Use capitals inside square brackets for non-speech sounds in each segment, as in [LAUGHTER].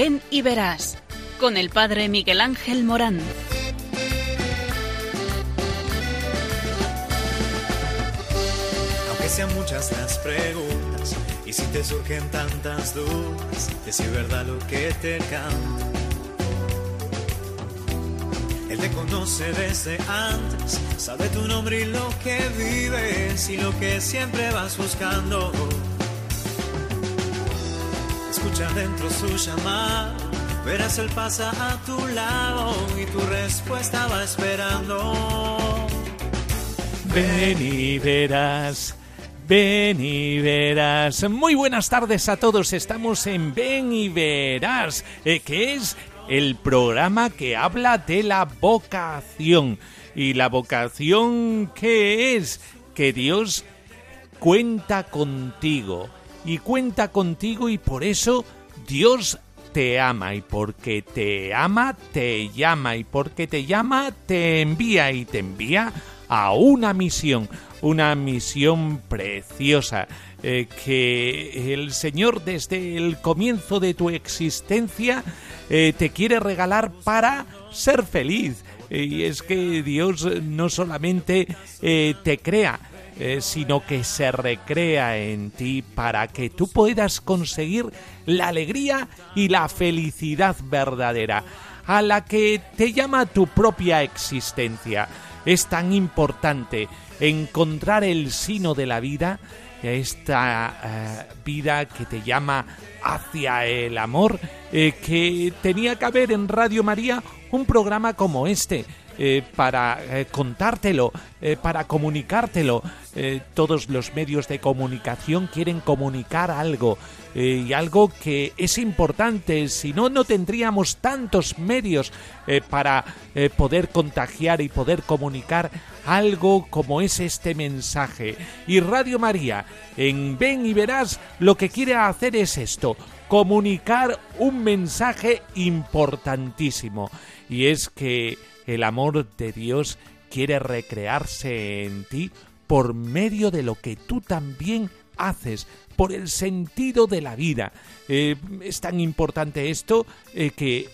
Ven y verás con el Padre Miguel Ángel Morán. Aunque sean muchas las preguntas y si te surgen tantas dudas, de si es verdad lo que te canta. Él te conoce desde antes, sabe tu nombre y lo que vives y lo que siempre vas buscando. Dentro su llamada, verás él pasa a tu lado y tu respuesta va esperando. Ven y verás. Ven y verás. Muy buenas tardes a todos. Estamos en Ven y verás, eh, que es el programa que habla de la vocación. ¿Y la vocación qué es? Que Dios cuenta contigo. Y cuenta contigo y por eso Dios te ama. Y porque te ama, te llama. Y porque te llama, te envía. Y te envía a una misión, una misión preciosa eh, que el Señor desde el comienzo de tu existencia eh, te quiere regalar para ser feliz. Y es que Dios no solamente eh, te crea, eh, sino que se recrea en ti para que tú puedas conseguir la alegría y la felicidad verdadera, a la que te llama tu propia existencia. Es tan importante encontrar el sino de la vida, esta eh, vida que te llama hacia el amor, eh, que tenía que haber en Radio María un programa como este. Eh, para eh, contártelo, eh, para comunicártelo. Todos los medios de comunicación quieren comunicar algo y algo que es importante, si no, no tendríamos tantos medios para poder contagiar y poder comunicar algo como es este mensaje. Y Radio María, en Ven y Verás, lo que quiere hacer es esto, comunicar un mensaje importantísimo. Y es que el amor de Dios quiere recrearse en ti por medio de lo que tú también haces, por el sentido de la vida. Eh, es tan importante esto eh, que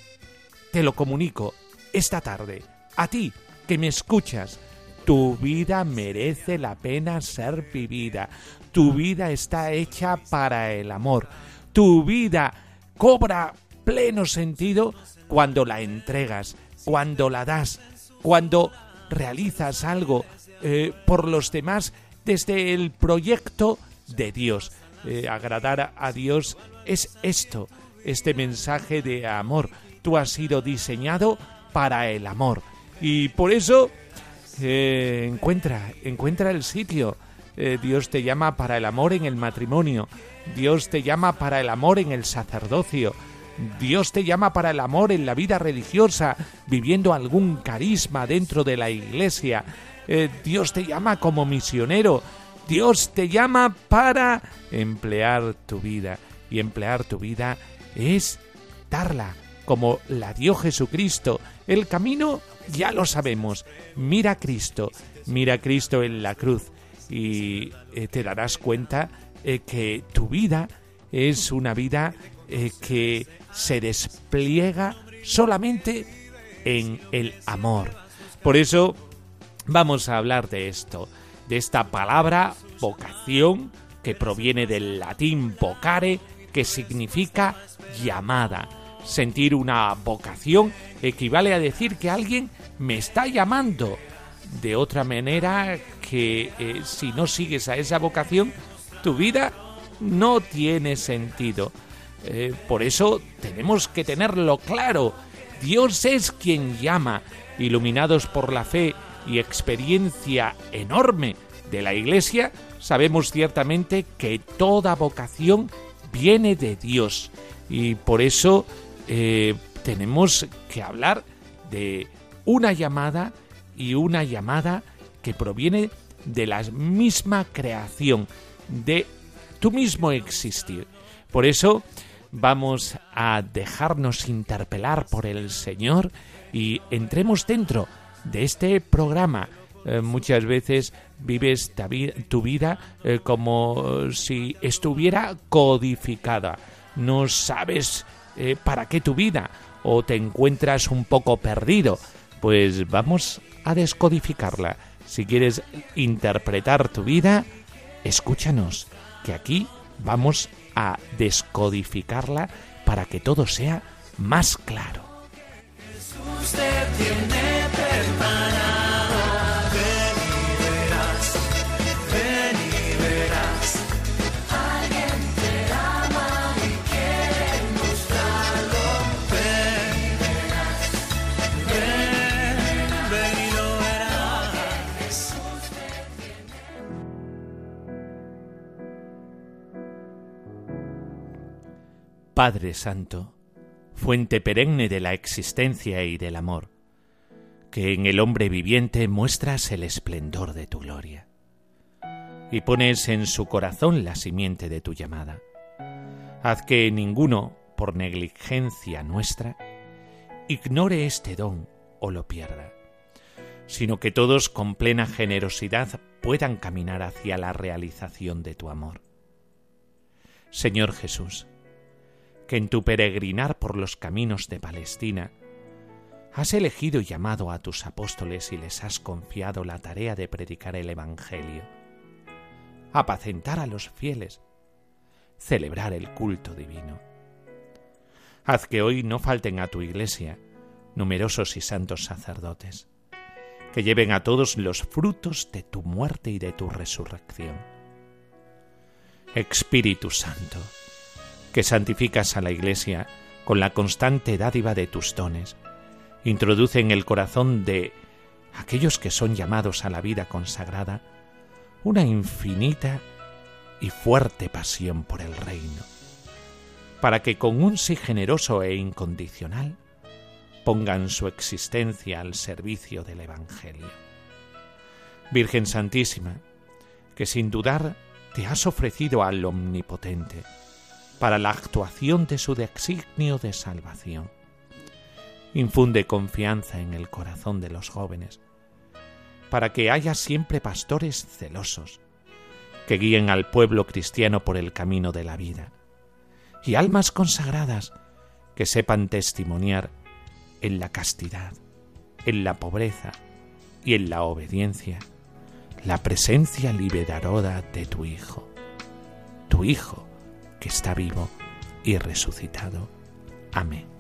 te lo comunico esta tarde. A ti, que me escuchas, tu vida merece la pena ser vivida. Tu vida está hecha para el amor. Tu vida cobra pleno sentido cuando la entregas, cuando la das, cuando realizas algo eh, por los demás desde el proyecto de Dios. Eh, agradar a Dios es esto, este mensaje de amor. Tú has sido diseñado para el amor. Y por eso eh, encuentra, encuentra el sitio. Dios te llama para el amor en el matrimonio. Dios te llama para el amor en el sacerdocio. Dios te llama para el amor en la vida religiosa, viviendo algún carisma dentro de la iglesia. Eh, Dios te llama como misionero. Dios te llama para emplear tu vida. Y emplear tu vida es darla como la dio Jesucristo. El camino ya lo sabemos. Mira a Cristo, mira a Cristo en la cruz y eh, te darás cuenta eh, que tu vida es una vida eh, que se despliega solamente en el amor. Por eso vamos a hablar de esto, de esta palabra vocación que proviene del latín vocare, que significa llamada. Sentir una vocación equivale a decir que alguien me está llamando. De otra manera que eh, si no sigues a esa vocación, tu vida no tiene sentido. Eh, por eso tenemos que tenerlo claro. Dios es quien llama, iluminados por la fe y experiencia enorme de la Iglesia, sabemos ciertamente que toda vocación viene de Dios. Y por eso eh, tenemos que hablar de una llamada y una llamada que proviene de la misma creación, de tu mismo existir. Por eso vamos a dejarnos interpelar por el Señor y entremos dentro de este programa eh, muchas veces vives tu vida eh, como si estuviera codificada. No sabes eh, para qué tu vida o te encuentras un poco perdido. Pues vamos a descodificarla. Si quieres interpretar tu vida, escúchanos, que aquí vamos a descodificarla para que todo sea más claro. Padre Santo, fuente perenne de la existencia y del amor, que en el hombre viviente muestras el esplendor de tu gloria, y pones en su corazón la simiente de tu llamada. Haz que ninguno, por negligencia nuestra, ignore este don o lo pierda, sino que todos con plena generosidad puedan caminar hacia la realización de tu amor. Señor Jesús, que en tu peregrinar por los caminos de Palestina has elegido y llamado a tus apóstoles y les has confiado la tarea de predicar el Evangelio, apacentar a los fieles, celebrar el culto divino. Haz que hoy no falten a tu iglesia numerosos y santos sacerdotes, que lleven a todos los frutos de tu muerte y de tu resurrección. Espíritu Santo, que santificas a la Iglesia con la constante dádiva de tus dones. Introduce en el corazón de aquellos que son llamados a la vida consagrada una infinita y fuerte pasión por el reino, para que con un sí generoso e incondicional pongan su existencia al servicio del Evangelio. Virgen Santísima, que sin dudar te has ofrecido al Omnipotente, para la actuación de su designio de salvación. Infunde confianza en el corazón de los jóvenes, para que haya siempre pastores celosos, que guíen al pueblo cristiano por el camino de la vida, y almas consagradas que sepan testimoniar en la castidad, en la pobreza y en la obediencia la presencia liberadora de tu Hijo, tu Hijo que está vivo y resucitado. Amén.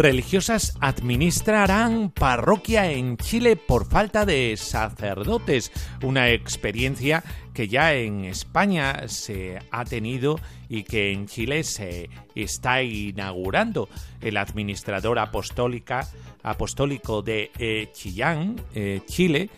Religiosas administrarán parroquia en Chile por falta de sacerdotes, una experiencia que ya en España se ha tenido y que en Chile se está inaugurando. El administrador apostólica, apostólico de eh, Chillán, eh, Chile,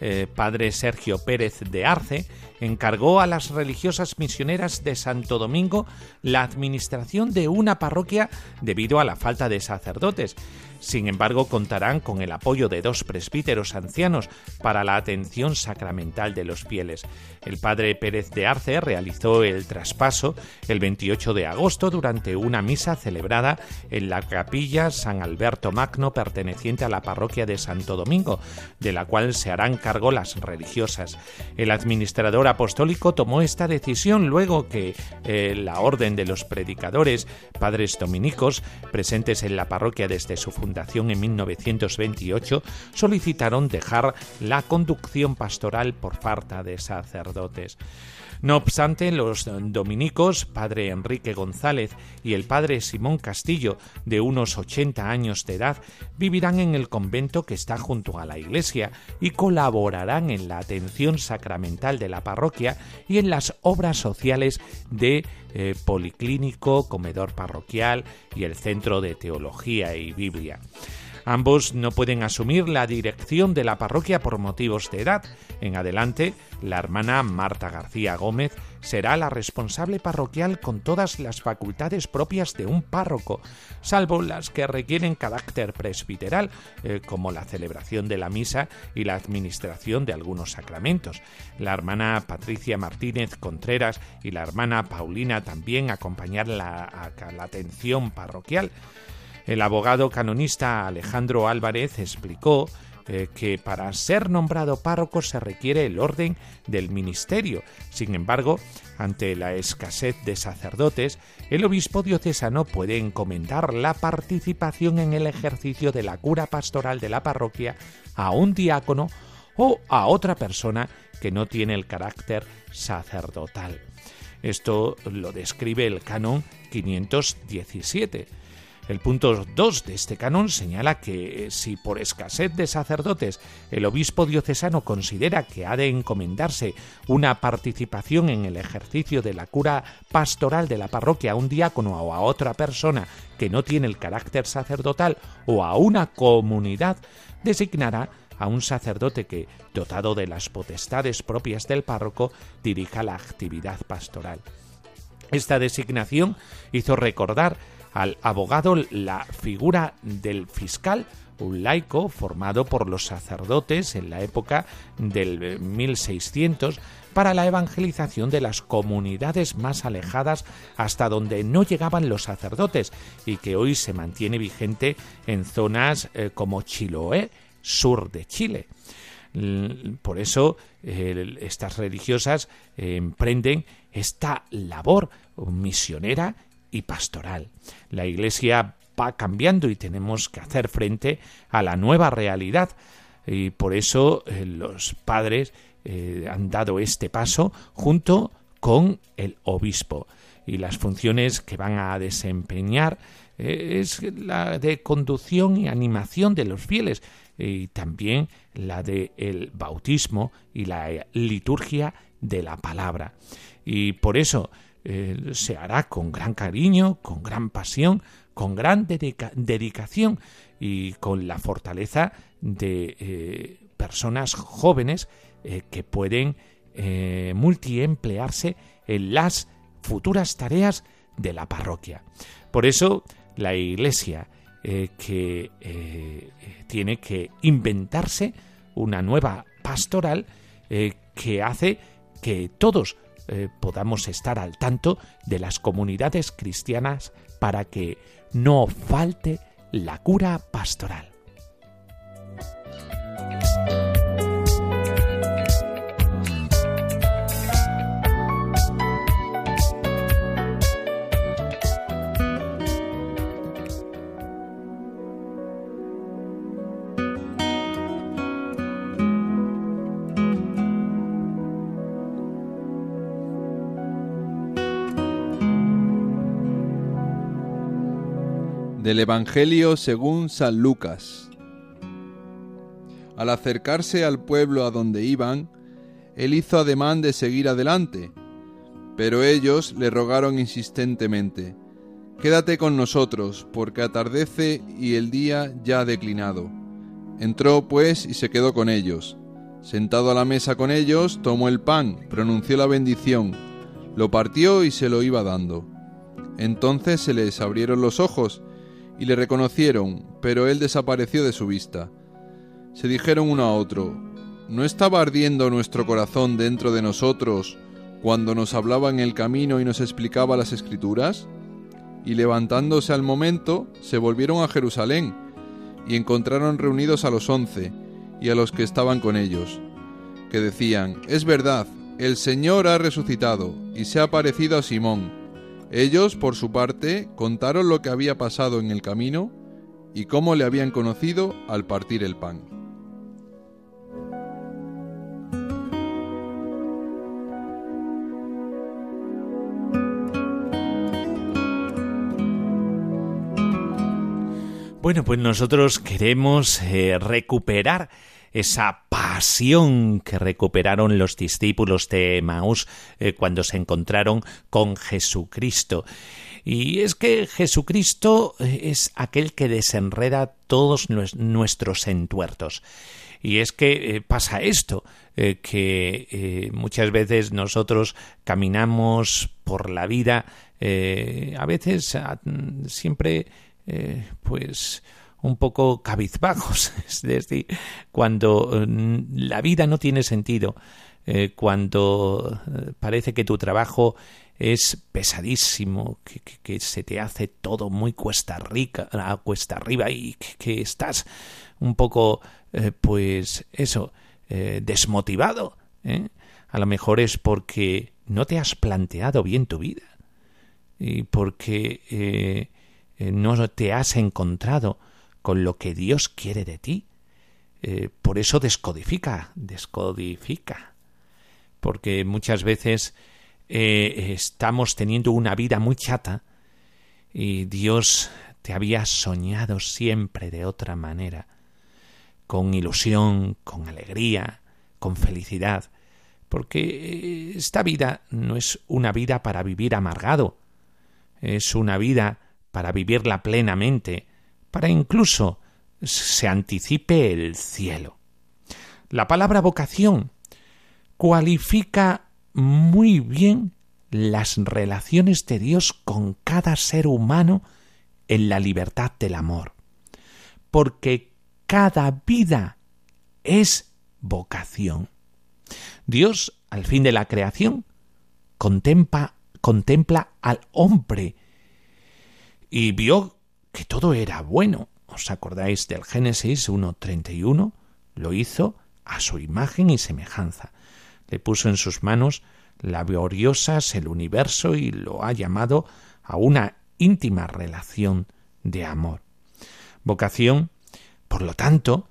eh, padre Sergio Pérez de Arce, encargó a las religiosas misioneras de Santo Domingo la administración de una parroquia debido a la falta de sacerdotes. Sin embargo, contarán con el apoyo de dos presbíteros ancianos para la atención sacramental de los fieles. El padre Pérez de Arce realizó el traspaso el 28 de agosto durante una misa celebrada en la capilla San Alberto Magno perteneciente a la parroquia de Santo Domingo, de la cual se harán cargo las religiosas. El administrador apostólico tomó esta decisión luego que eh, la orden de los predicadores, padres dominicos, presentes en la parroquia desde su fundación, en 1928 solicitaron dejar la conducción pastoral por falta de sacerdotes. No obstante, los dominicos, padre Enrique González y el padre Simón Castillo, de unos 80 años de edad, vivirán en el convento que está junto a la iglesia y colaborarán en la atención sacramental de la parroquia y en las obras sociales de eh, policlínico, comedor parroquial y el centro de teología y Biblia. Ambos no pueden asumir la dirección de la parroquia por motivos de edad. En adelante, la hermana Marta García Gómez será la responsable parroquial con todas las facultades propias de un párroco, salvo las que requieren carácter presbiteral, eh, como la celebración de la misa y la administración de algunos sacramentos. La hermana Patricia Martínez Contreras y la hermana Paulina también acompañarán la, la atención parroquial. El abogado canonista Alejandro Álvarez explicó eh, que para ser nombrado párroco se requiere el orden del ministerio. Sin embargo, ante la escasez de sacerdotes, el obispo diocesano puede encomendar la participación en el ejercicio de la cura pastoral de la parroquia a un diácono o a otra persona que no tiene el carácter sacerdotal. Esto lo describe el canon 517. El punto 2 de este canon señala que eh, si por escasez de sacerdotes el obispo diocesano considera que ha de encomendarse una participación en el ejercicio de la cura pastoral de la parroquia a un diácono o a otra persona que no tiene el carácter sacerdotal o a una comunidad, designará a un sacerdote que, dotado de las potestades propias del párroco, dirija la actividad pastoral. Esta designación hizo recordar al abogado la figura del fiscal, un laico formado por los sacerdotes en la época del 1600 para la evangelización de las comunidades más alejadas hasta donde no llegaban los sacerdotes y que hoy se mantiene vigente en zonas eh, como Chiloé, sur de Chile. Por eso estas religiosas eh, emprenden esta labor misionera y pastoral. La Iglesia va cambiando y tenemos que hacer frente a la nueva realidad. Y por eso eh, los padres eh, han dado este paso junto con el obispo. Y las funciones que van a desempeñar eh, es la de conducción y animación de los fieles y también la de el bautismo y la liturgia de la palabra. Y por eso eh, se hará con gran cariño, con gran pasión, con gran dedicación y con la fortaleza de eh, personas jóvenes eh, que pueden multiemplearse en las futuras tareas de la parroquia. Por eso la Iglesia que tiene que inventarse una nueva pastoral que hace que todos eh, podamos estar al tanto de las comunidades cristianas para que no falte la cura pastoral. Del Evangelio según San Lucas. Al acercarse al pueblo a donde iban, él hizo ademán de seguir adelante, pero ellos le rogaron insistentemente, Quédate con nosotros, porque atardece y el día ya ha declinado. Entró pues y se quedó con ellos. Sentado a la mesa con ellos, tomó el pan, pronunció la bendición, lo partió y se lo iba dando. Entonces se les abrieron los ojos, y le reconocieron, pero él desapareció de su vista. Se dijeron uno a otro, ¿no estaba ardiendo nuestro corazón dentro de nosotros cuando nos hablaba en el camino y nos explicaba las escrituras? Y levantándose al momento, se volvieron a Jerusalén, y encontraron reunidos a los once, y a los que estaban con ellos, que decían, Es verdad, el Señor ha resucitado, y se ha aparecido a Simón. Ellos, por su parte, contaron lo que había pasado en el camino y cómo le habían conocido al partir el pan. Bueno, pues nosotros queremos eh, recuperar esa pasión que recuperaron los discípulos de Maús eh, cuando se encontraron con Jesucristo. Y es que Jesucristo es aquel que desenreda todos nuestros entuertos. Y es que eh, pasa esto, eh, que eh, muchas veces nosotros caminamos por la vida, a veces siempre, pues, un poco cabizbajos, [LAUGHS] es decir, cuando la vida no tiene sentido, cuando parece que tu trabajo es pesadísimo, que, se te hace todo muy cuesta, rica, cuesta arriba y que estás un poco eh, pues eso, eh, desmotivado. ¿eh? A lo mejor es porque no te has planteado bien tu vida y porque no te has encontrado con lo que Dios quiere de ti. por eso descodifica, descodifica. Porque muchas veces estamos teniendo una vida muy chata y Dios te había soñado siempre de otra manera con ilusión, con alegría, con felicidad, porque esta vida no es una vida para vivir amargado, es una vida para vivirla plenamente, para incluso se anticipe el cielo. La palabra vocación cualifica muy bien las relaciones de Dios con cada ser humano en la libertad del amor, porque cada vida es vocación. Dios, al fin de la creación, contempla, contempla al hombre y vio que todo era bueno. ¿Os acordáis del Génesis 1.31? Lo hizo a su imagen y semejanza. Le puso en sus manos laboriosas el universo y lo ha llamado a una íntima relación de amor. Vocación por lo tanto,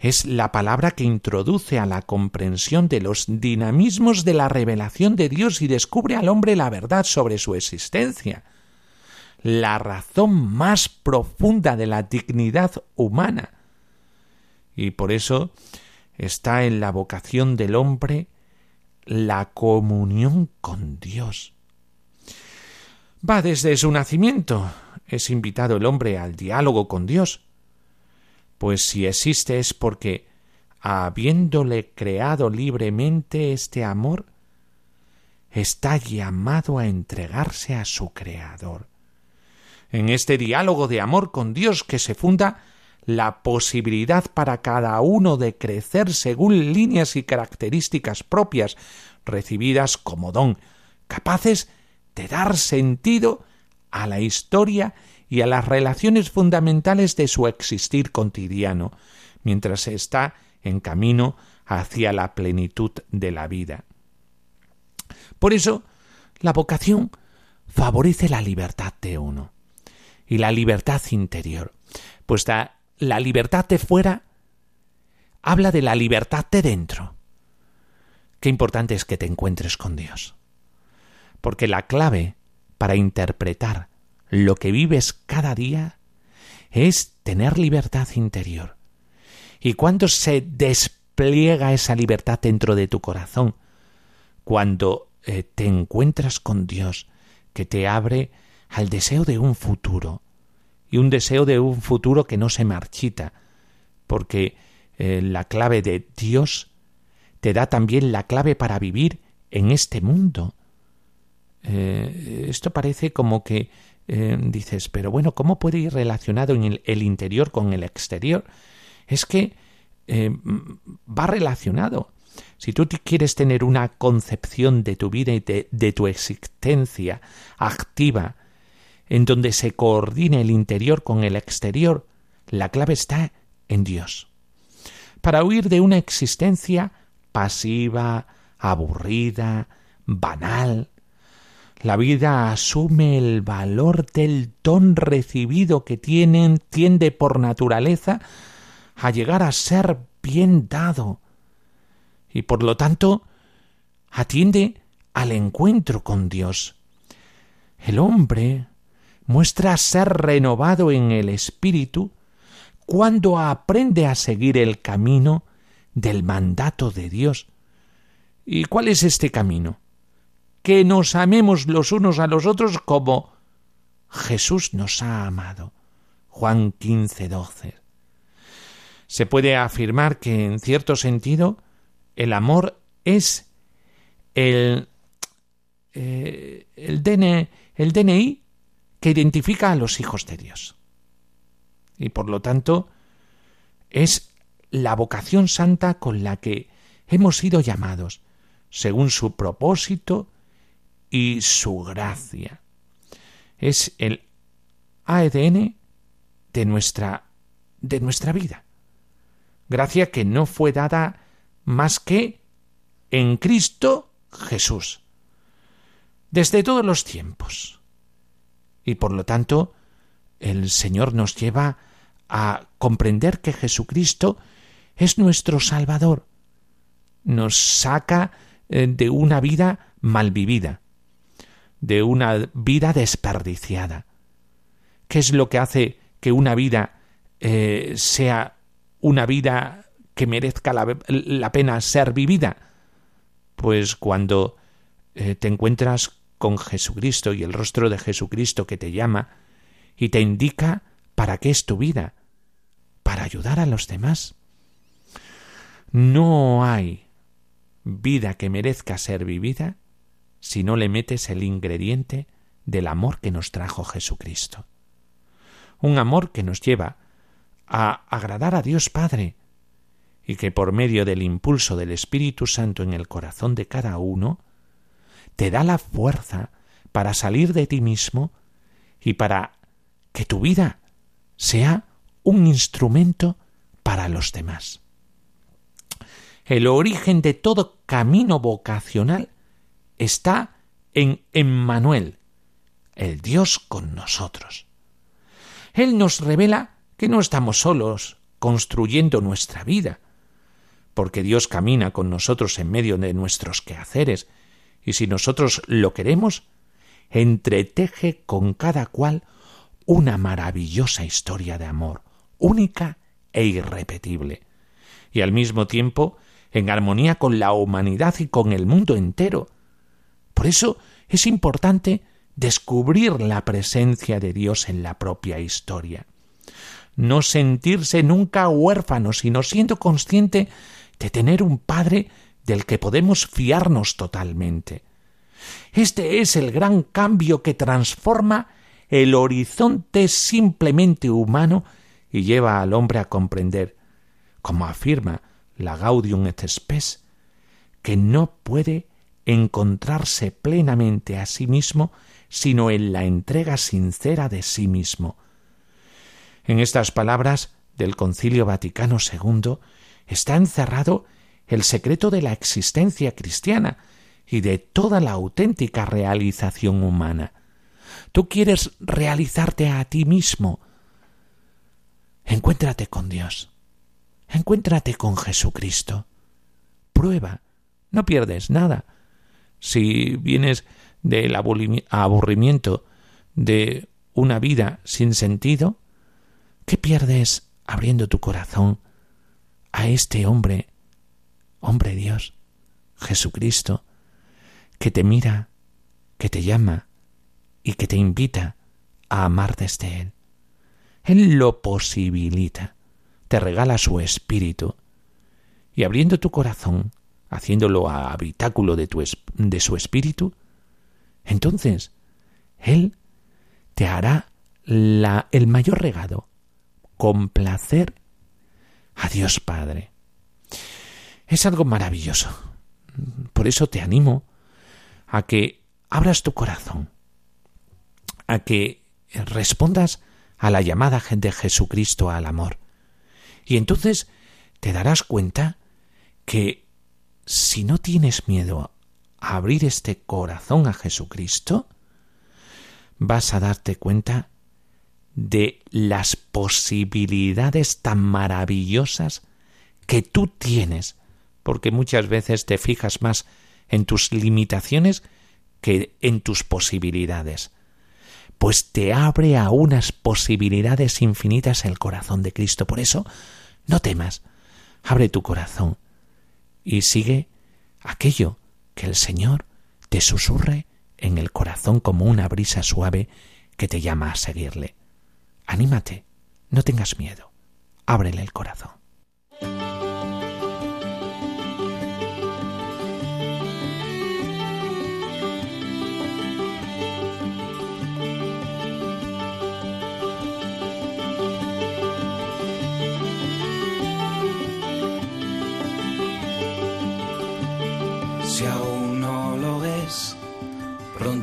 es la palabra que introduce a la comprensión de los dinamismos de la revelación de Dios y descubre al hombre la verdad sobre su existencia, la razón más profunda de la dignidad humana. Y por eso está en la vocación del hombre la comunión con Dios. Va desde su nacimiento. Es invitado el hombre al diálogo con Dios, pues si existe es porque, habiéndole creado libremente este amor, está llamado a entregarse a su Creador. En este diálogo de amor con Dios que se funda la posibilidad para cada uno de crecer según líneas y características propias recibidas como don, capaces de dar sentido a la historia y a las relaciones fundamentales de su existir cotidiano, mientras está en camino hacia la plenitud de la vida. Por eso, la vocación favorece la libertad de uno y la libertad interior, pues la libertad de fuera habla de la libertad de dentro. Qué importante es que te encuentres con Dios, porque la clave para interpretar lo que vives cada día es tener libertad interior. ¿Y cuando se despliega esa libertad dentro de tu corazón? Cuando eh, te encuentras con Dios, que te abre al deseo de un futuro, y un deseo de un futuro que no se marchita, porque eh, la clave de Dios te da también la clave para vivir en este mundo. Eh, esto parece como que eh, dices, pero bueno, ¿cómo puede ir relacionado en el, interior con el exterior? Es que va relacionado. Si tú quieres tener una concepción de tu vida y de tu existencia activa, en donde se coordine el interior con el exterior, la clave está en Dios. Para huir de una existencia pasiva, aburrida, banal, la vida asume el valor del don recibido que tienen, tiende por naturaleza a llegar a ser bien dado y por lo tanto atiende al encuentro con Dios. El hombre muestra ser renovado en el espíritu cuando aprende a seguir el camino del mandato de Dios. ¿Y cuál es este camino? que nos amemos los unos a los otros como Jesús nos ha amado. Juan 15, 12. Se puede afirmar que, en cierto sentido, el amor es el, eh, el, DNI, DNI que identifica a los hijos de Dios. Y por lo tanto, es la vocación santa con la que hemos sido llamados, según su propósito y su gracia. Es el ADN de nuestra de nuestra vida. Gracia que no fue dada más que en Cristo Jesús. Desde todos los tiempos. Y por lo tanto, el Señor nos lleva a comprender que Jesucristo es nuestro Salvador. Nos saca eh, de una vida mal vivida, de una vida desperdiciada. ¿Qué es lo que hace que una vida eh, sea una vida que merezca la, pena ser vivida? Pues cuando eh, te encuentras con Jesucristo y el rostro de Jesucristo que te llama y te indica para qué es tu vida, para ayudar a los demás. No hay vida que merezca ser vivida si no le metes el ingrediente del amor que nos trajo Jesucristo. Un amor que nos lleva a agradar a Dios Padre y que por medio del impulso del Espíritu Santo en el corazón de cada uno, te da la fuerza para salir de ti mismo y para que tu vida sea un instrumento para los demás. El origen de todo camino vocacional está en Emmanuel, el Dios con nosotros. Él nos revela que no estamos solos construyendo nuestra vida, porque Dios camina con nosotros en medio de nuestros quehaceres, y si nosotros lo queremos, entreteje con cada cual una maravillosa historia de amor, única e irrepetible, y al mismo tiempo en armonía con la humanidad y con el mundo entero. Por eso es importante descubrir la presencia de Dios en la propia historia. No sentirse nunca huérfano, sino siendo consciente de tener un Padre del que podemos fiarnos totalmente. Este es el gran cambio que transforma el horizonte simplemente humano y lleva al hombre a comprender, como afirma la Gaudium et Spes, que no puede encontrarse plenamente a sí mismo sino en la entrega sincera de sí mismo. En estas palabras del Concilio Vaticano II está encerrado el secreto de la existencia cristiana y de toda la auténtica realización humana. Tú quieres realizarte a ti mismo. Encuéntrate con Dios. Encuéntrate con Jesucristo. Prueba. No pierdes nada. Si vienes del aburrimiento de una vida sin sentido, ¿qué pierdes abriendo tu corazón a este hombre, hombre Dios, Jesucristo, que te mira, que te llama y que te invita a amar desde Él. Él lo posibilita, te regala su espíritu, y abriendo tu corazón, haciéndolo a habitáculo de, tu su espíritu, entonces Él te hará el mayor regalo, complacer a Dios Padre. Es algo maravilloso. Por eso te animo a que abras tu corazón, a que respondas a la llamada de Jesucristo al amor. Y entonces te darás cuenta que si no tienes miedo a abrir este corazón a Jesucristo, vas a darte cuenta de las posibilidades tan maravillosas que tú tienes, porque muchas veces te fijas más en tus limitaciones que en tus posibilidades. Pues te abre a unas posibilidades infinitas el corazón de Cristo. Por eso, no temas, abre tu corazón y sigue aquello que el Señor te susurre en el corazón como una brisa suave que te llama a seguirle. Anímate, no tengas miedo, ábrele el corazón.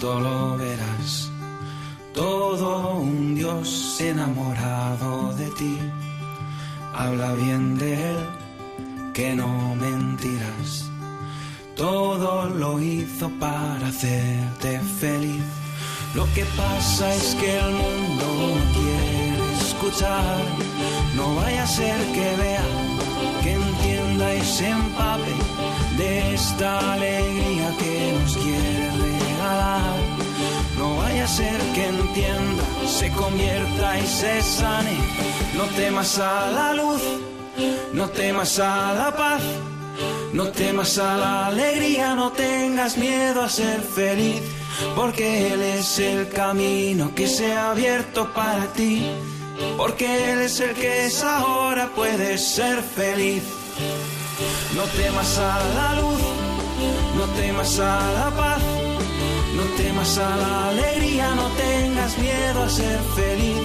Pronto lo verás. Todo un Dios enamorado de ti. Habla bien de Él, que no mentirás. Todo lo hizo para hacerte feliz. Lo que pasa es que el mundo no quiere escuchar. No vaya a ser que vea, que entienda y se empape de esta alegría que nos quiere No vaya a ser que entienda, se convierta y se sane. No temas a la luz, no temas a la paz, no temas a la alegría, no tengas miedo a ser feliz, porque Él es el camino que se ha abierto para ti, porque Él es el que es ahora, puedes ser feliz. No temas a la luz, no temas a la paz, no temas a la alegría, no tengas miedo a ser feliz,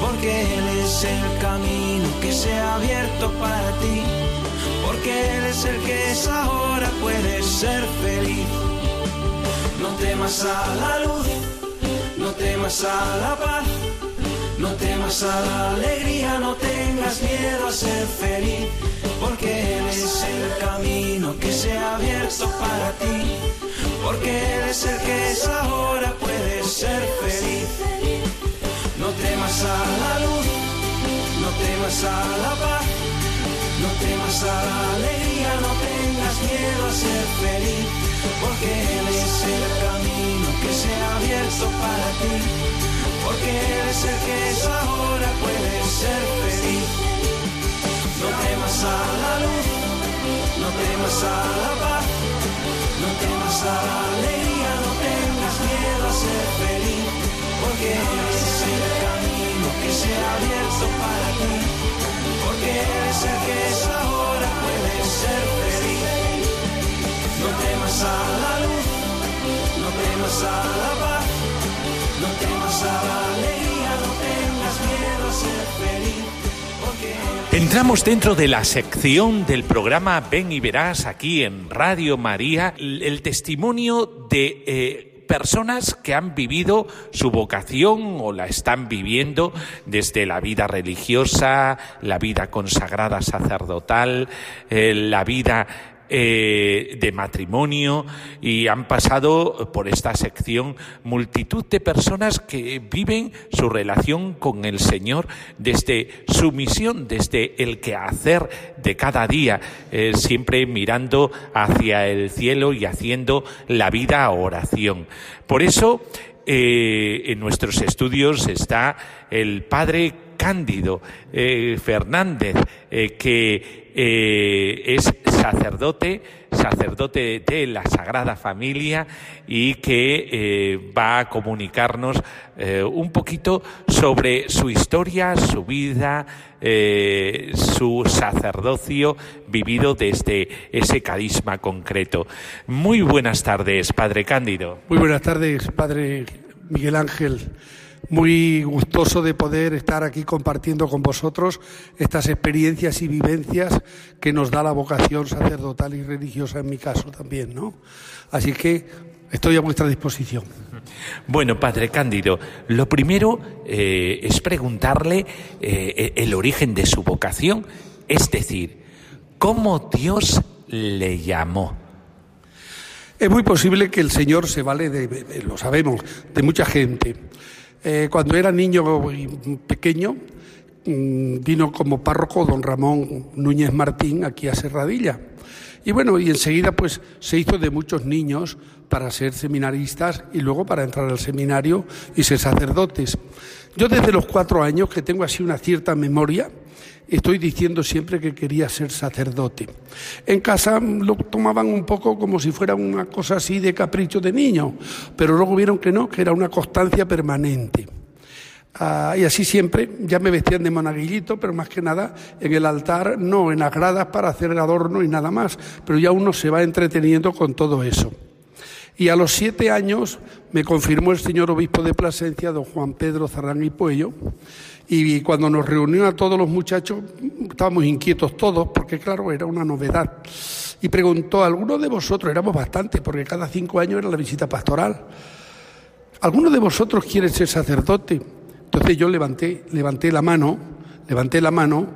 porque Él es el camino que se ha abierto para ti, porque Él es el que es ahora, puedes ser feliz. No temas a la luz, no temas a la paz. No temas a la alegría, no tengas miedo a ser feliz, porque Él es el camino que se ha abierto para ti, porque Él es el que es ahora, puedes ser feliz. No temas a la luz, no temas a la paz, no temas a la alegría, no tengas miedo a ser feliz, porque Él es el camino que se ha abierto para ti porque Él es el que es ahora, puedes ser feliz. No temas a la luz, no temas a la paz, no temas a la alegría, no tengas miedo a ser feliz, porque Él es el camino que se ha abierto para ti, porque Él es el que es ahora, puedes ser feliz. No temas a la luz, no temas a la paz. No temas a la alegría, no tengas miedo a ser feliz, Entramos dentro de la sección del programa Ven y Verás aquí en Radio María el, testimonio de eh, personas que han vivido su vocación o la están viviendo desde la vida religiosa, la vida consagrada sacerdotal, eh, la vida eh, de matrimonio y han pasado por esta sección multitud de personas que viven su relación con el Señor desde su misión, desde el quehacer de cada día, eh, siempre mirando hacia el cielo y haciendo la vida a oración. Por eso, eh, en nuestros estudios está el Padre Cándido Fernández, que es sacerdote, sacerdote de la Sagrada Familia y que eh, va a comunicarnos eh, un poquito sobre su historia, su vida, eh, su sacerdocio vivido desde ese carisma concreto. Muy buenas tardes, Padre Cándido. Muy buenas tardes, Padre Miguel Ángel. Muy gustoso de poder estar aquí compartiendo con vosotros estas experiencias y vivencias que nos da la vocación sacerdotal y religiosa en mi caso también, ¿no? Así que estoy a vuestra disposición. Bueno, Padre Cándido, lo primero eh, es preguntarle eh, el origen de su vocación, es decir, ¿cómo Dios le llamó? Es muy posible que el Señor se vale de, de- lo sabemos, de mucha gente. Eh, cuando era niño pequeño, mm, vino como párroco don Ramón Núñez Martín aquí a Serradilla. Y bueno, y enseguida pues se hizo de muchos niños para ser seminaristas y luego para entrar al seminario y ser sacerdotes. Yo desde los cuatro años, que tengo así una cierta memoria, estoy diciendo siempre que quería ser sacerdote. En casa lo tomaban un poco como si fuera una cosa así de capricho de niño, pero luego vieron que no, que era una constancia permanente. Ah, y así siempre, ya me vestían de monaguillito, pero más que nada en el altar, no en las gradas para hacer el adorno y nada más, pero ya uno se va entreteniendo con todo eso. Y a los siete años me confirmó el señor obispo de Plasencia, don Juan Pedro Zarrán y Puello, y cuando nos reunió a todos los muchachos, estábamos inquietos todos, porque claro, era una novedad. Y preguntó, ¿alguno de vosotros, éramos bastantes, porque cada cinco años era la visita pastoral, ¿alguno de vosotros quiere ser sacerdote? Entonces yo levanté, levanté la mano, levanté la mano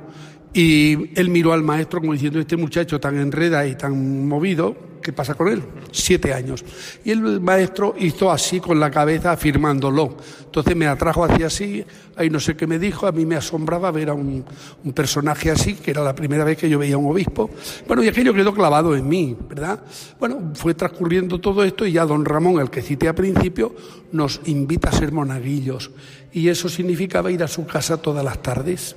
y él miró al maestro como diciendo, este muchacho tan enreda y tan movido, ¿qué pasa con él? Siete años. Y el maestro hizo así con la cabeza afirmándolo. Entonces me atrajo hacia sí, ahí no sé qué me dijo, a mí me asombraba ver a un, un, personaje así, que era la primera vez que yo veía a un obispo. Bueno, y aquello quedó clavado en mí, ¿verdad? Bueno, fue transcurriendo todo esto y ya don Ramón, el que cité al principio, nos invita a ser monaguillos. Y eso significaba ir a su casa todas las tardes,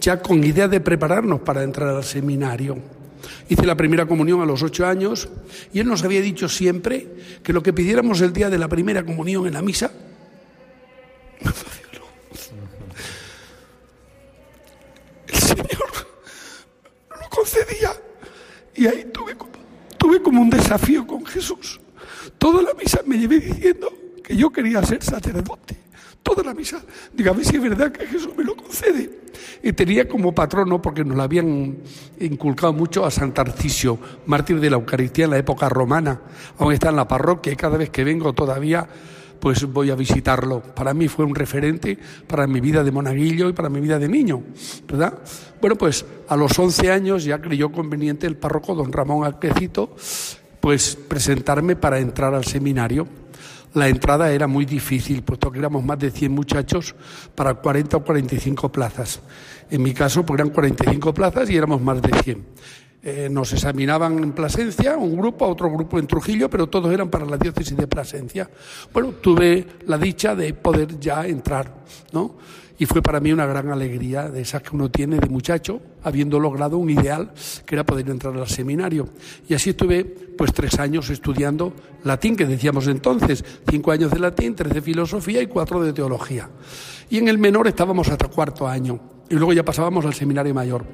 ya con idea de prepararnos para entrar al seminario. Hice la primera comunión a los ocho años y él nos había dicho siempre que lo que pidiéramos el día de la primera comunión en la misa, [LAUGHS] el Señor lo concedía. Y ahí tuve como, un desafío con Jesús. Toda la misa me llevé diciendo que yo quería ser sacerdote toda la misa. Dígame si es verdad que Jesús me lo concede. Y tenía como patrono, porque nos lo habían inculcado mucho, a San Tarcisio, mártir de la Eucaristía en la época romana. Aún está en la parroquia y cada vez que vengo todavía pues voy a visitarlo. Para mí fue un referente para mi vida de monaguillo y para mi vida de niño, ¿verdad? Bueno, pues a los 11 años ya creyó conveniente el párroco don Ramón Alquecito pues presentarme para entrar al seminario. La entrada era muy difícil, puesto que éramos más de 100 muchachos para 40 o 45 plazas. En mi caso, pues eran 45 plazas y éramos más de 100. Eh, nos examinaban en Plasencia, un grupo, otro grupo en Trujillo, pero todos eran para la diócesis de Plasencia. Bueno, tuve la dicha de poder ya entrar, ¿no? Y fue para mí una gran alegría de esas que uno tiene de muchacho, habiendo logrado un ideal que era poder entrar al seminario. Y así estuve pues tres años estudiando latín, que decíamos entonces, cinco años de latín, tres de filosofía y cuatro de teología. Y en el menor estábamos hasta cuarto año, y luego ya pasábamos al seminario mayor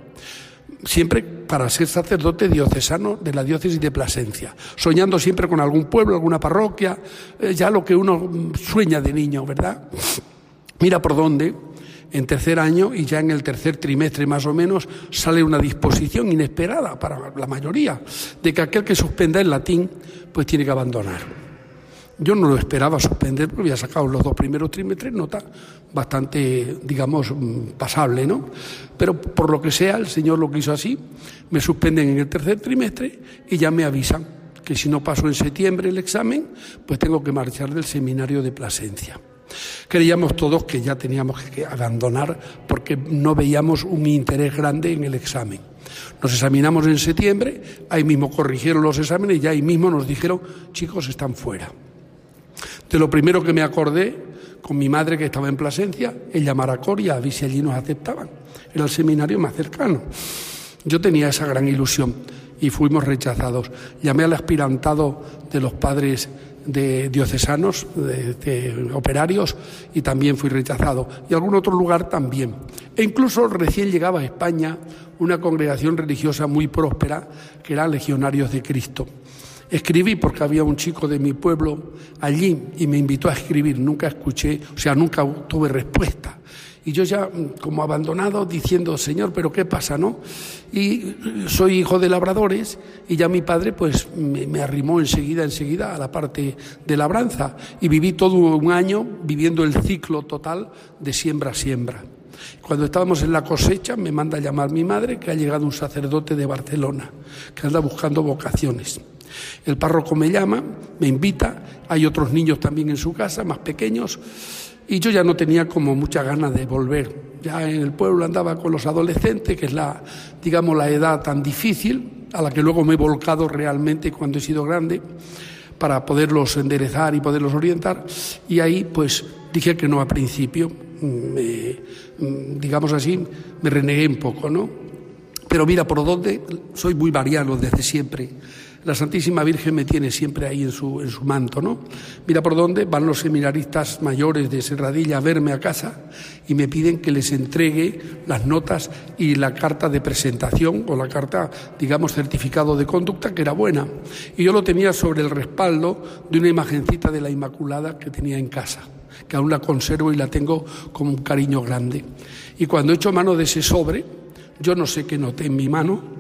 siempre para ser sacerdote diocesano de la diócesis de Plasencia, soñando siempre con algún pueblo, alguna parroquia, eh, ya lo que uno sueña de niño, ¿verdad? Mira por dónde en tercer año y ya en el tercer trimestre más o menos sale una disposición inesperada para la mayoría de que aquel que suspenda el latín pues tiene que abandonar. Yo no lo esperaba suspender porque había sacado los dos primeros trimestres nota bastante, digamos, mm, pasable, ¿no? Pero por lo que sea, el Señor lo quiso así, me suspenden en el tercer trimestre y ya me avisan que si no paso en septiembre el examen, pues tengo que marchar del seminario de Plasencia. Creíamos todos que ya teníamos que abandonar porque no veíamos un interés grande en el examen. Nos examinamos en septiembre, ahí mismo corrigieron los exámenes y ahí mismo nos dijeron, chicos, están fuera. De lo primero que me acordé, con mi madre que estaba en Plasencia, el llamar a Coria a ver si allí nos aceptaban. Era el seminario más cercano. Yo tenía esa gran ilusión y fuimos rechazados. Llamé al aspirantado de los padres de diocesanos, de, operarios, y también fui rechazado. Y algún otro lugar también. E incluso recién llegaba a España una congregación religiosa muy próspera, que eran legionarios de Cristo. Escribí porque había un chico de mi pueblo allí y me invitó a escribir. Nunca escuché, o sea, nunca tuve respuesta. Y yo ya mm, como abandonado diciendo, Señor, pero ¿qué pasa, no? Y soy hijo de labradores y ya mi padre pues me, arrimó enseguida, enseguida a la parte de labranza y viví todo un año viviendo el ciclo total de siembra a siembra. Cuando estábamos en la cosecha me manda a llamar mi madre que ha llegado un sacerdote de Barcelona que anda buscando vocaciones. El párroco me llama, me invita, hay otros niños también en su casa, más pequeños, y yo ya no tenía como mucha ganas de volver. Ya en el pueblo andaba con los adolescentes, que es la, digamos, la edad tan difícil, a la que luego me he volcado realmente cuando he sido grande, para poderlos enderezar y poderlos orientar. Y ahí, pues, dije que no al principio, digamos así, me renegué un poco, ¿no? Pero mira por dónde, soy muy variano desde siempre. La Santísima Virgen me tiene siempre ahí en su, en su manto, ¿no? Mira por dónde van los seminaristas mayores de Serradilla a verme a casa y me piden que les entregue las notas y la carta de presentación o la carta, digamos, certificado de conducta, que era buena. Y yo lo tenía sobre el respaldo de una imagencita de la Inmaculada que tenía en casa que aún la conservo y la tengo con un cariño grande. Y cuando echo mano de ese sobre, yo no sé qué noté en mi mano,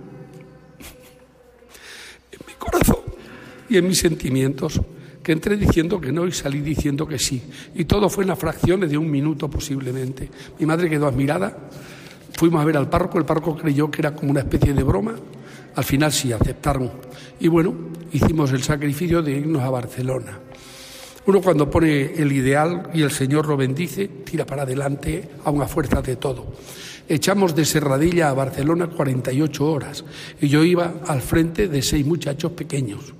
corazón y en mis sentimientos, que entré diciendo que no y salí diciendo que sí. Y todo fue en las fracciones de un minuto posiblemente. Mi madre quedó admirada, fuimos a ver al párroco, el párroco creyó que era como una especie de broma, al final sí aceptaron. Y bueno, hicimos el sacrificio de irnos a Barcelona. Uno cuando pone el ideal y el Señor lo bendice, tira para adelante a una fuerza de todo. Echamos de Serradilla a Barcelona 48 horas y yo iba al frente de seis muchachos pequeños,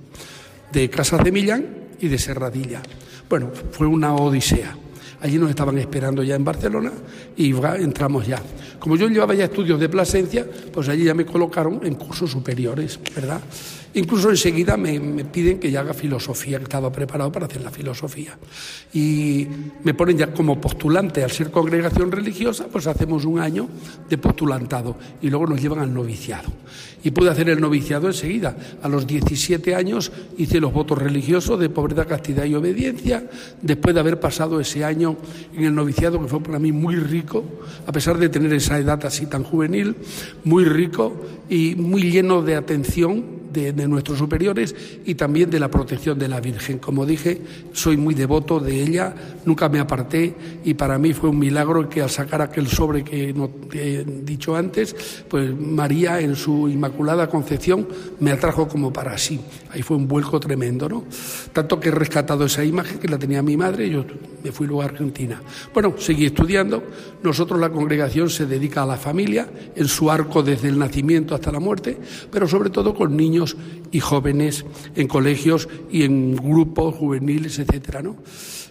de Casas de Millán y de Serradilla. Bueno, fue una odisea. Allí nos estaban esperando ya en Barcelona y entramos ya. Como yo llevaba ya estudios de Plasencia, pues allí ya me colocaron en cursos superiores, ¿verdad? Incluso enseguida me, piden que ya haga filosofía, que estaba preparado para hacer la filosofía. Y me ponen ya como postulante al ser congregación religiosa, pues hacemos un año de postulantado y luego nos llevan al noviciado. Y pude hacer el noviciado enseguida. A los 17 años hice los votos religiosos de pobreza, castidad y obediencia, después de haber pasado ese año en el noviciado, que fue para mí muy rico, a pesar de tener esa edad así tan juvenil, muy rico y muy lleno de atención de, nuestros superiores y también de la protección de la Virgen. Como dije, soy muy devoto de ella, nunca me aparté y para mí fue un milagro que al sacar aquel sobre que he dicho antes, pues María en su Inmaculada Concepción me atrajo como para sí. Ahí fue un vuelco tremendo, ¿no? Tanto que he rescatado esa imagen que la tenía mi madre yo me fui luego a Argentina. Bueno, seguí estudiando. Nosotros la congregación se dedica a la familia en su arco desde el nacimiento hasta la muerte, pero sobre todo con niños y jóvenes en colegios y en grupos juveniles, etcétera, ¿no?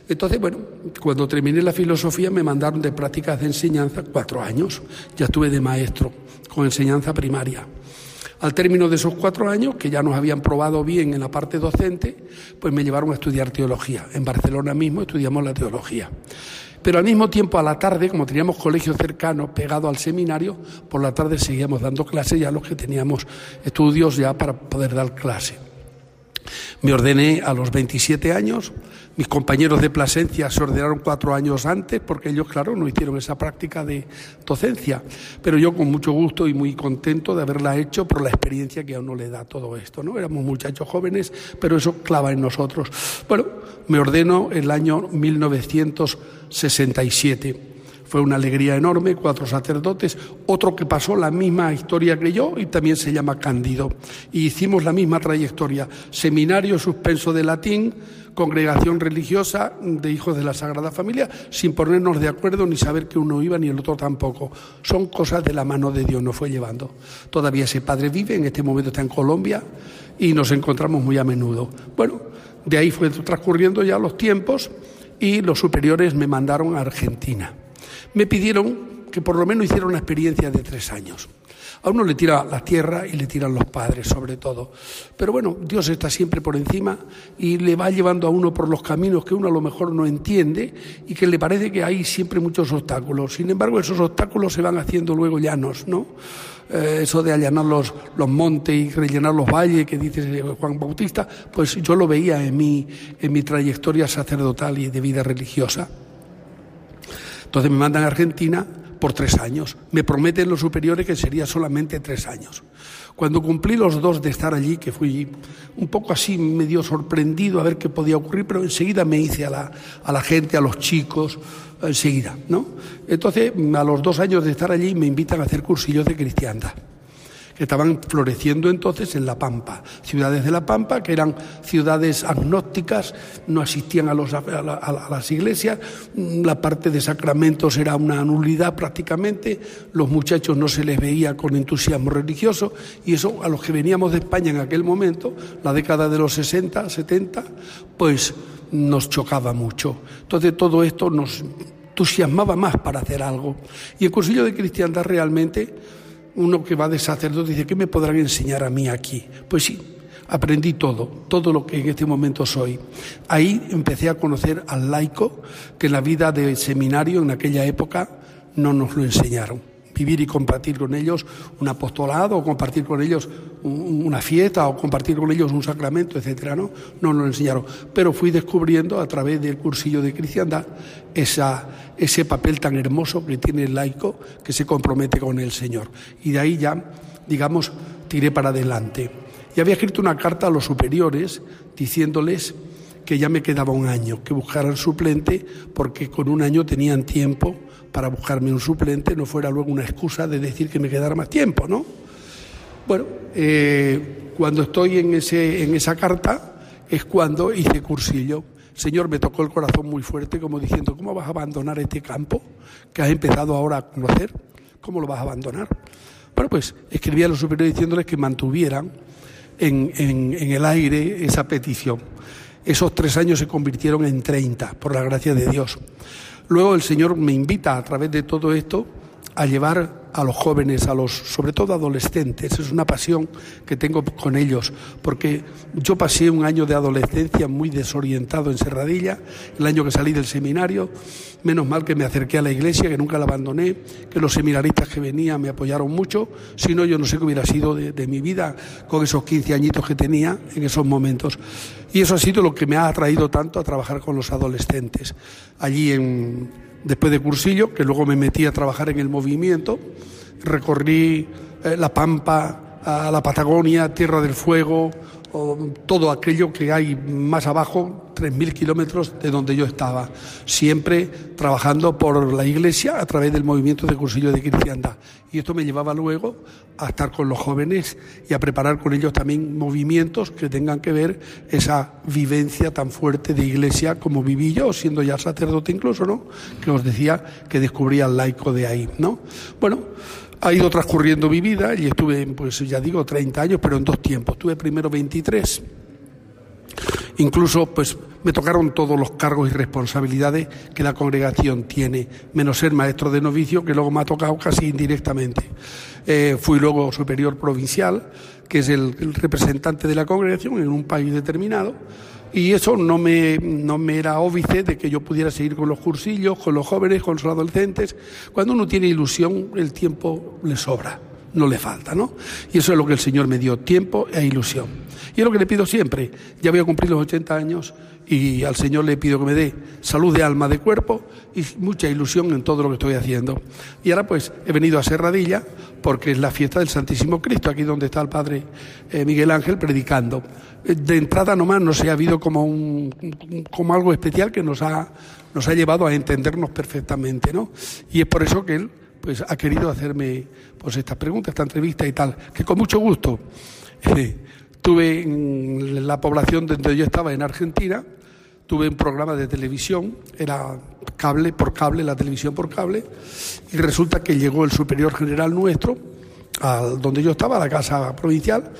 Entonces, bueno, cuando terminé la filosofía me mandaron de prácticas de enseñanza cuatro años. Ya estuve de maestro con enseñanza primaria. Al término de esos cuatro años, que ya nos habían probado bien en la parte docente, pues me llevaron a estudiar teología. En Barcelona mismo estudiamos la teología. Pero al mismo tiempo, a la tarde, como teníamos colegio cercano pegado al seminario, por la tarde seguíamos dando clases ya los que teníamos estudios ya para poder dar clase. Me ordené a los 27 años, mis compañeros de Plasencia se ordenaron cuatro años antes porque ellos, claro, no hicieron esa práctica de docencia, pero yo con mucho gusto y muy contento de haberla hecho por la experiencia que a uno le da todo esto, ¿no? Éramos muchachos jóvenes, pero eso clava en nosotros. Bueno, me ordeno el año 1967 fue una alegría enorme, cuatro sacerdotes, otro que pasó la misma historia que yo y también se llama Cándido. Y hicimos la misma trayectoria, seminario suspenso de latín, congregación religiosa de hijos de la Sagrada Familia, sin ponernos de acuerdo ni saber que uno iba ni el otro tampoco. Son cosas de la mano de Dios, nos fue llevando. Todavía ese padre vive, en este momento está en Colombia y nos encontramos muy a menudo. Bueno, de ahí fue transcurriendo ya los tiempos y los superiores me mandaron a Argentina me pidieron que por lo menos hiciera una experiencia de tres años. A uno le tira la tierra y le tiran los padres, sobre todo. Pero bueno, Dios está siempre por encima y le va llevando a uno por los caminos que uno a lo mejor no entiende y que le parece que hay siempre muchos obstáculos. Sin embargo, esos obstáculos se van haciendo luego llanos, ¿no? Eh, eso de allanar los, los, montes y rellenar los valles que dice Juan Bautista, pues yo lo veía en mi, en mi trayectoria sacerdotal y de vida religiosa. Entonces me mandan a Argentina por tres años. Me prometen los superiores que sería solamente tres años. Cuando cumplí los dos de estar allí, que fui un poco así medio sorprendido a ver qué podía ocurrir, pero enseguida me hice a la, a la gente, a los chicos, enseguida, ¿no? Entonces, a los dos años de estar allí, me invitan a hacer cursillos de cristiandad estaban floreciendo entonces en La Pampa, ciudades de La Pampa que eran ciudades agnósticas, no asistían a, los, a, las iglesias, la parte de sacramentos era una nulidad prácticamente, los muchachos no se les veía con entusiasmo religioso y eso a los que veníamos de España en aquel momento, la década de los 60, 70, pues nos chocaba mucho. Entonces todo esto nos entusiasmaba más para hacer algo. Y el cursillo de cristiandad realmente uno que va de sacerdote dice, ¿qué me podrán enseñar a mí aquí? Pues sí, Aprendí todo, todo lo que en este momento soy. Ahí empecé a conocer al laico que en la vida del seminario en aquella época no nos lo enseñaron. Vivir y compartir con ellos un apostolado, o compartir con ellos una fiesta, o compartir con ellos un sacramento, etcétera, ¿no? No nos lo enseñaron. Pero fui descubriendo a través del cursillo de cristiandad esa, ese papel tan hermoso que tiene el laico que se compromete con el Señor. Y de ahí ya, digamos, tiré para adelante. Y había escrito una carta a los superiores diciéndoles que ya me quedaba un año, que buscaran suplente, porque con un año tenían tiempo para buscarme un suplente, no fuera luego una excusa de decir que me quedara más tiempo, ¿no? Bueno, eh, cuando estoy en, ese, en esa carta es cuando hice cursillo. Señor, me tocó el corazón muy fuerte, como diciendo, ¿cómo vas a abandonar este campo que has empezado ahora a conocer? ¿Cómo lo vas a abandonar? Bueno, pues escribí a los superiores diciéndoles que mantuvieran en, en, el aire esa petición. Esos tres años se convirtieron en 30, por la gracia de Dios. Luego el Señor me invita a través de todo esto a llevar a los jóvenes, a los, sobre todo adolescentes. Es una pasión que tengo con ellos, porque yo pasé un año de adolescencia muy desorientado en Serradilla, el año que salí del seminario. Menos mal que me acerqué a la iglesia, que nunca la abandoné, que los seminaristas que venían me apoyaron mucho. Si no, yo no sé qué hubiera sido de, de mi vida con esos 15 añitos que tenía en esos momentos. Y eso ha sido lo que me ha atraído tanto a trabajar con los adolescentes. Allí en después de cursillo, que luego me metí a trabajar en el movimiento, recorrí eh, la Pampa, a la Patagonia, Tierra del Fuego, todo aquello que hay más abajo, 3.000 kilómetros de donde yo estaba, siempre trabajando por la Iglesia a través del movimiento de cursillo de cristiandad. Y esto me llevaba luego a estar con los jóvenes y a preparar con ellos también movimientos que tengan que ver esa vivencia tan fuerte de Iglesia como viví yo, siendo ya sacerdote incluso, ¿no? Que os decía que descubría al laico de ahí, ¿no? Bueno, ha ido transcurriendo mi vida y estuve, pues ya digo, 30 años, pero en dos tiempos. Tuve primero 23. Incluso, pues me tocaron todos los cargos y responsabilidades que la congregación tiene, menos ser maestro de novicio, que luego me ha tocado casi indirectamente. Eh, fui luego superior provincial, que es el, el representante de la congregación en un país determinado y eso no me, no me era óbice de que yo pudiera seguir con los cursillos, con los jóvenes, con los adolescentes. Cuando uno tiene ilusión, el tiempo le sobra, no le falta, ¿no? Y eso es lo que el Señor me dio, tiempo e ilusión. Y es lo que le pido siempre. Ya voy a cumplir los 80 años y al Señor le pido que me dé salud de alma, de cuerpo y mucha ilusión en todo lo que estoy haciendo. Y ahora pues he venido a Serradilla porque es la fiesta del Santísimo Cristo, aquí donde está el Padre eh, Miguel Ángel predicando. Eh, de entrada nomás no se ha habido como, un, como algo especial que nos ha, nos ha llevado a entendernos perfectamente, ¿no? Y es por eso que él pues ha querido hacerme pues estas preguntas, esta entrevista y tal, que con mucho gusto. Eh, tuve en la población donde yo estaba, en Argentina, tuve un programa de televisión, era cable por cable, la televisión por cable, y resulta que llegó el superior general nuestro, al donde yo estaba, a la casa provincial,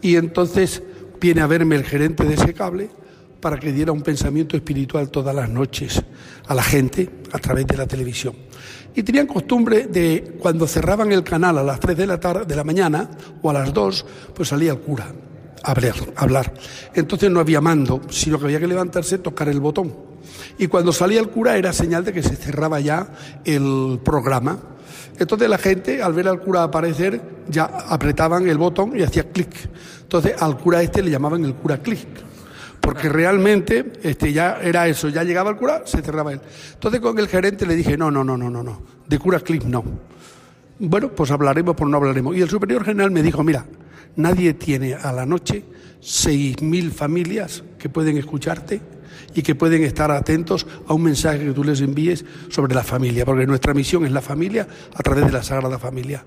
y entonces viene a verme el gerente de ese cable para que diera un pensamiento espiritual todas las noches a la gente a través de la televisión. Y tenían costumbre de, cuando cerraban el canal a las 3 de la, tarde, de la mañana o a las 2, pues salía el cura hablar, hablar. Entonces no había mando, sino que había que levantarse, tocar el botón. Y cuando salía el cura era señal de que se cerraba ya el programa. Entonces la gente, al ver al cura aparecer, ya apretaban el botón y hacía clic. Entonces al cura este le llamaban el cura clic. Porque realmente este, ya era eso, ya llegaba el cura, se cerraba él. Entonces con el gerente le dije, no, no, no, no, no, no, de cura clic no. Bueno, pues hablaremos, por no hablaremos. Y el superior general me dijo, mira, Nadie tiene a la noche seis mil familias que pueden escucharte y que pueden estar atentos a un mensaje que tú les envíes sobre la familia, porque nuestra misión es la familia a través de la Sagrada Familia.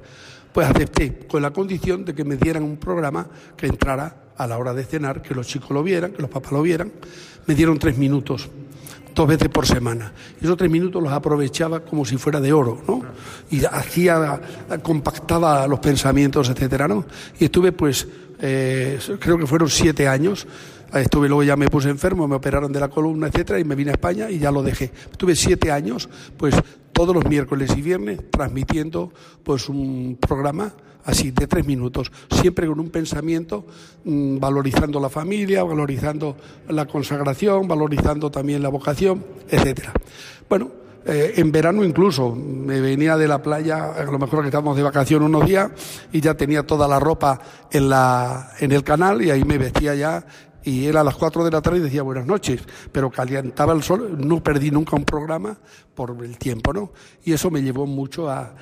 Pues acepté con la condición de que me dieran un programa que entrara a la hora de cenar, que los chicos lo vieran, que los papás lo vieran. Me dieron tres minutos dos veces por semana. Y esos tres minutos los aprovechaba como si fuera de oro, ¿no? Y hacía, compactaba los pensamientos, etcétera, ¿no? Y estuve, pues, eh, creo que fueron siete años Estuve luego ya me puse enfermo, me operaron de la columna, etcétera, y me vine a España y ya lo dejé. Tuve siete años, pues todos los miércoles y viernes transmitiendo pues un programa así de tres minutos, siempre con un pensamiento mm, valorizando la familia, valorizando la consagración, valorizando también la vocación, etcétera. Bueno, eh, en verano incluso me venía de la playa, a lo mejor que estábamos de vacación unos días y ya tenía toda la ropa en la en el canal y ahí me vestía ya y era a las 4 de la tarde decía buenas noches, pero calientaba el sol, no perdí nunca un programa por el tiempo, ¿no? Y eso me llevó mucho a,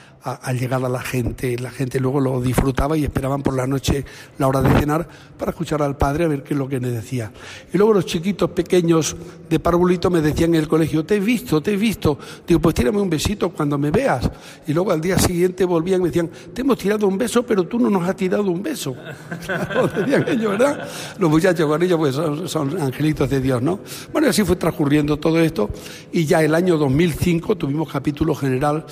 llegar a la gente. La gente luego lo disfrutaba y esperaban por la noche la hora de cenar para escuchar al padre a ver qué es lo que me decía. Y luego los chiquitos pequeños de parvulito me decían en el colegio, te he visto, te he visto. Digo, pues tírame un besito cuando me veas. Y luego al día siguiente volvían y me decían, te hemos tirado un beso, pero tú no nos has tirado un beso. [LAUGHS] decían ellos, ¿verdad? Los muchachos con ellos pues son, son angelitos de Dios, ¿no? Bueno, y así fue transcurriendo todo esto y ya el año 2000 tuvimos capítulo general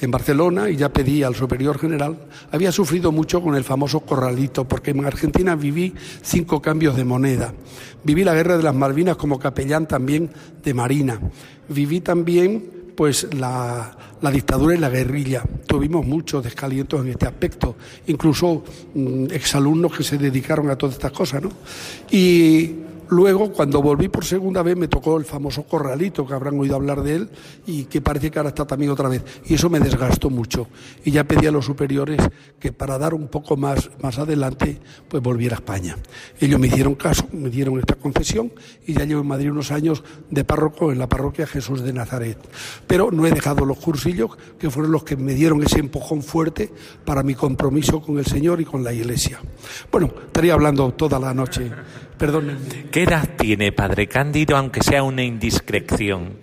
en Barcelona y ya pedí al superior general. Había sufrido mucho con el famoso corralito, porque en Argentina viví cinco cambios de moneda. Viví la guerra de las Malvinas como capellán también de Marina. Viví también pues la, la, dictadura y la guerrilla. Tuvimos muchos descalientos en este aspecto, incluso mm, exalumnos que se dedicaron a todas estas cosas, ¿no? Y Luego, cuando volví por segunda vez, me tocó el famoso corralito, que habrán oído hablar de él, y que parece que ahora está también otra vez. Y eso me desgastó mucho. Y ya pedí a los superiores que para dar un poco más, más adelante, pues volviera a España. Ellos me hicieron caso, me dieron esta concesión, y ya llevo en Madrid unos años de párroco en la parroquia Jesús de Nazaret. Pero no he dejado los cursillos, que fueron los que me dieron ese empujón fuerte para mi compromiso con el Señor y con la Iglesia. Bueno, estaría hablando toda la noche ¿Qué edad tiene Padre Cándido, aunque sea una indiscreción?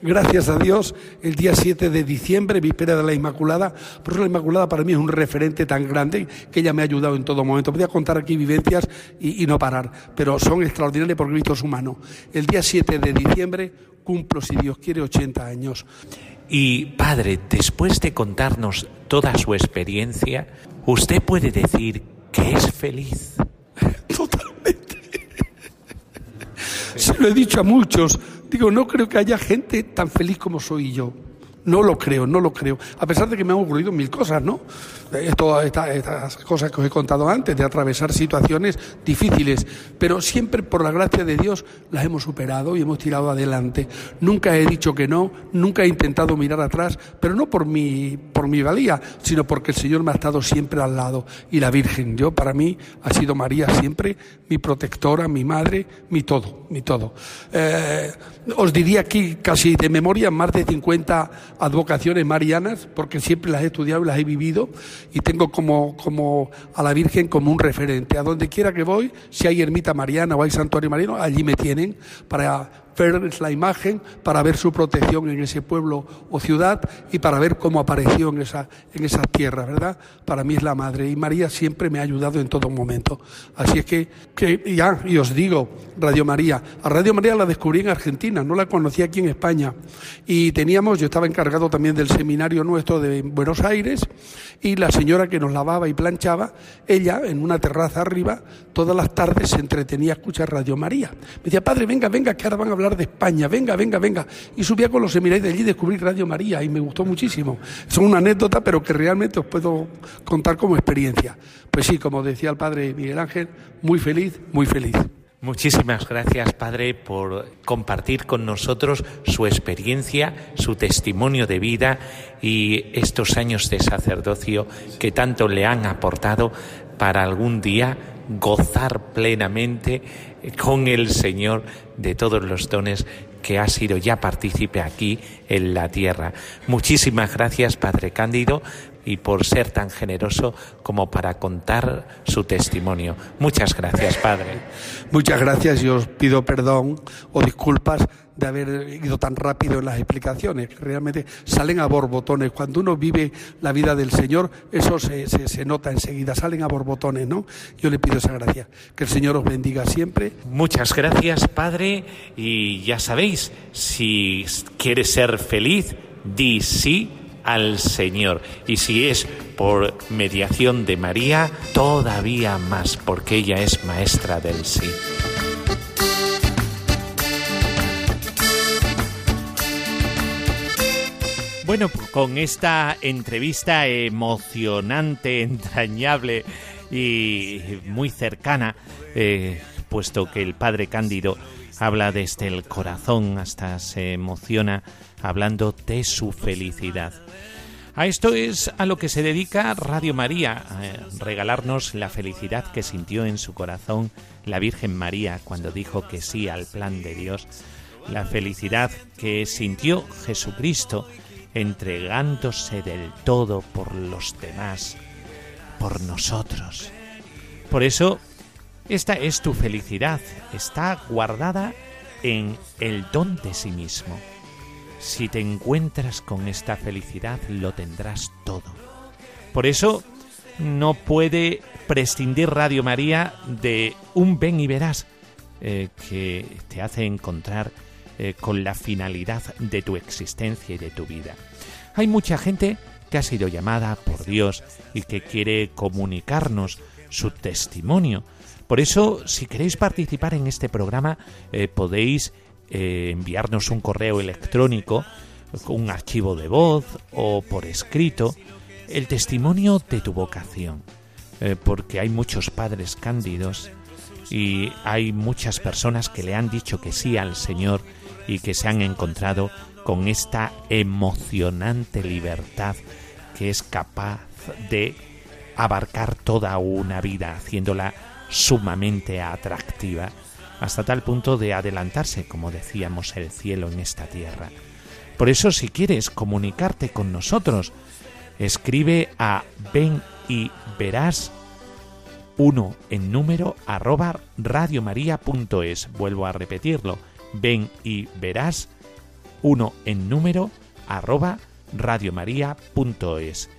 Gracias a Dios, el día 7 de diciembre, víspera de la Inmaculada, por eso la Inmaculada para mí es un referente tan grande que ella me ha ayudado en todo momento. Podría contar aquí vivencias y, no parar, pero son extraordinarias porque Cristo es humano. El día 7 de diciembre cumplo, si Dios quiere, 80 años. Y Padre, después de contarnos toda su experiencia, ¿usted puede decir que es feliz? [LAUGHS] Se lo he dicho a muchos. Digo, no creo que haya gente tan feliz como soy yo. No lo creo, no lo creo. A pesar de que me han ocurrido mil cosas, ¿no? Eh, todas estas cosas que os he contado antes, de atravesar situaciones difíciles, pero siempre por la gracia de Dios las hemos superado y hemos tirado adelante. Nunca he dicho que no, nunca he intentado mirar atrás, pero no por mi, por mi valía, sino porque el Señor me ha estado siempre al lado. Y la Virgen, yo para mí ha sido María siempre mi protectora, mi madre, mi todo, mi todo. Eh, os diría aquí casi de memoria más de 50 advocaciones marianas, porque siempre las he estudiado y las he vivido, y tengo como, como a la Virgen como un referente. A donde quiera que voy, si hay ermita mariana o hay santuario mariano, allí me tienen para ver la imagen, para ver su protección en ese pueblo o ciudad y para ver cómo apareció en esa, en esa tierra, ¿verdad? Para mí es la madre y María siempre me ha ayudado en todo momento. Así es que, que ya, y os digo, Radio María. A Radio María la descubrí en Argentina, no la conocí aquí en España. Y teníamos, yo estaba encargado también del seminario nuestro de Buenos Aires y la señora que nos lavaba y planchaba, ella en una terraza arriba, todas las tardes se entretenía a escuchar Radio María. Me decía, padre, venga, venga, que ahora van a hablar de España, venga, venga, venga. Y subía con los seminarios de allí descubrí Radio María y me gustó muchísimo. Es una anécdota, pero que realmente os puedo contar como experiencia. Pues sí, como decía el padre Miguel Ángel, muy feliz, muy feliz. Muchísimas gracias, Padre, por compartir con nosotros su experiencia, su testimonio de vida y estos años de sacerdocio que tanto le han aportado para algún día gozar plenamente con el Señor de todos los dones que ha sido ya partícipe aquí en la tierra. Muchísimas gracias, Padre Cándido, y por ser tan generoso como para contar su testimonio. Muchas gracias, Padre. Muchas gracias y os pido perdón o disculpas de haber ido tan rápido en las explicaciones, realmente salen a borbotones. Cuando uno vive la vida del Señor, eso se, se, nota enseguida, salen a borbotones, ¿no? Yo le pido esa gracia. Que el Señor os bendiga siempre. Muchas gracias, Padre, y ya sabéis, si quieres ser feliz, di sí al Señor. Y si es por mediación de María, todavía más, porque ella es maestra del sí. Bueno, con esta entrevista emocionante, entrañable y muy cercana, eh, puesto que el padre Cándido habla desde el corazón, hasta se emociona hablando de su felicidad. A esto es a lo que se dedica Radio María, a regalarnos la felicidad que sintió en su corazón la Virgen María cuando dijo que sí al plan de Dios, la felicidad que sintió Jesucristo entregándose del todo por los demás, por nosotros. Por eso, esta es tu felicidad, está guardada en el don de sí mismo. Si te encuentras con esta felicidad, lo tendrás todo. Por eso, no puede prescindir Radio María de un ven y verás eh, que te hace encontrar eh, con la finalidad de tu existencia y de tu vida. Hay mucha gente que ha sido llamada por Dios y que quiere comunicarnos su testimonio. Por eso, si queréis participar en este programa, eh, podéis eh, enviarnos un correo electrónico, un archivo de voz o por escrito, el testimonio de tu vocación. porque hay muchos padres cándidos y hay muchas personas que le han dicho que sí al Señor y que se han encontrado con esta emocionante libertad que es capaz de abarcar toda una vida, haciéndola sumamente atractiva, hasta tal punto de adelantarse, como decíamos, el cielo en esta tierra. Por eso, si quieres comunicarte con nosotros, escribe a ven y verás uno en número arroba radiomaria.es. Vuelvo a repetirlo, ven y verás uno en número arroba radiomaria.es.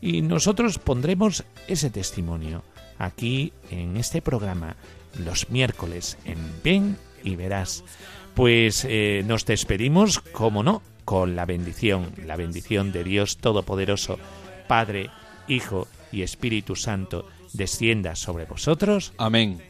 Y nosotros pondremos ese testimonio aquí en este programa los miércoles en Ven y Verás. Pues eh, nos despedimos, como no, con la bendición, la bendición de Dios Todopoderoso, Padre, Hijo y Espíritu Santo, descienda sobre vosotros. Amén.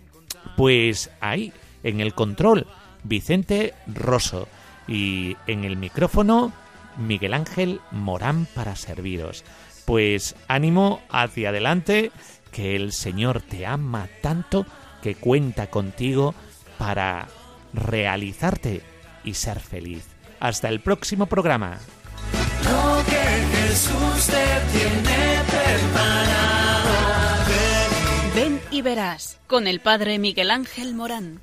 Pues ahí, en el control, Vicente Rosso y en el micrófono Miguel Ángel Morán para serviros. Pues ánimo hacia adelante, que el Señor te ama tanto cuenta contigo para realizarte y ser feliz. Hasta el próximo programa. Ven y verás con el Padre Miguel Ángel Morán.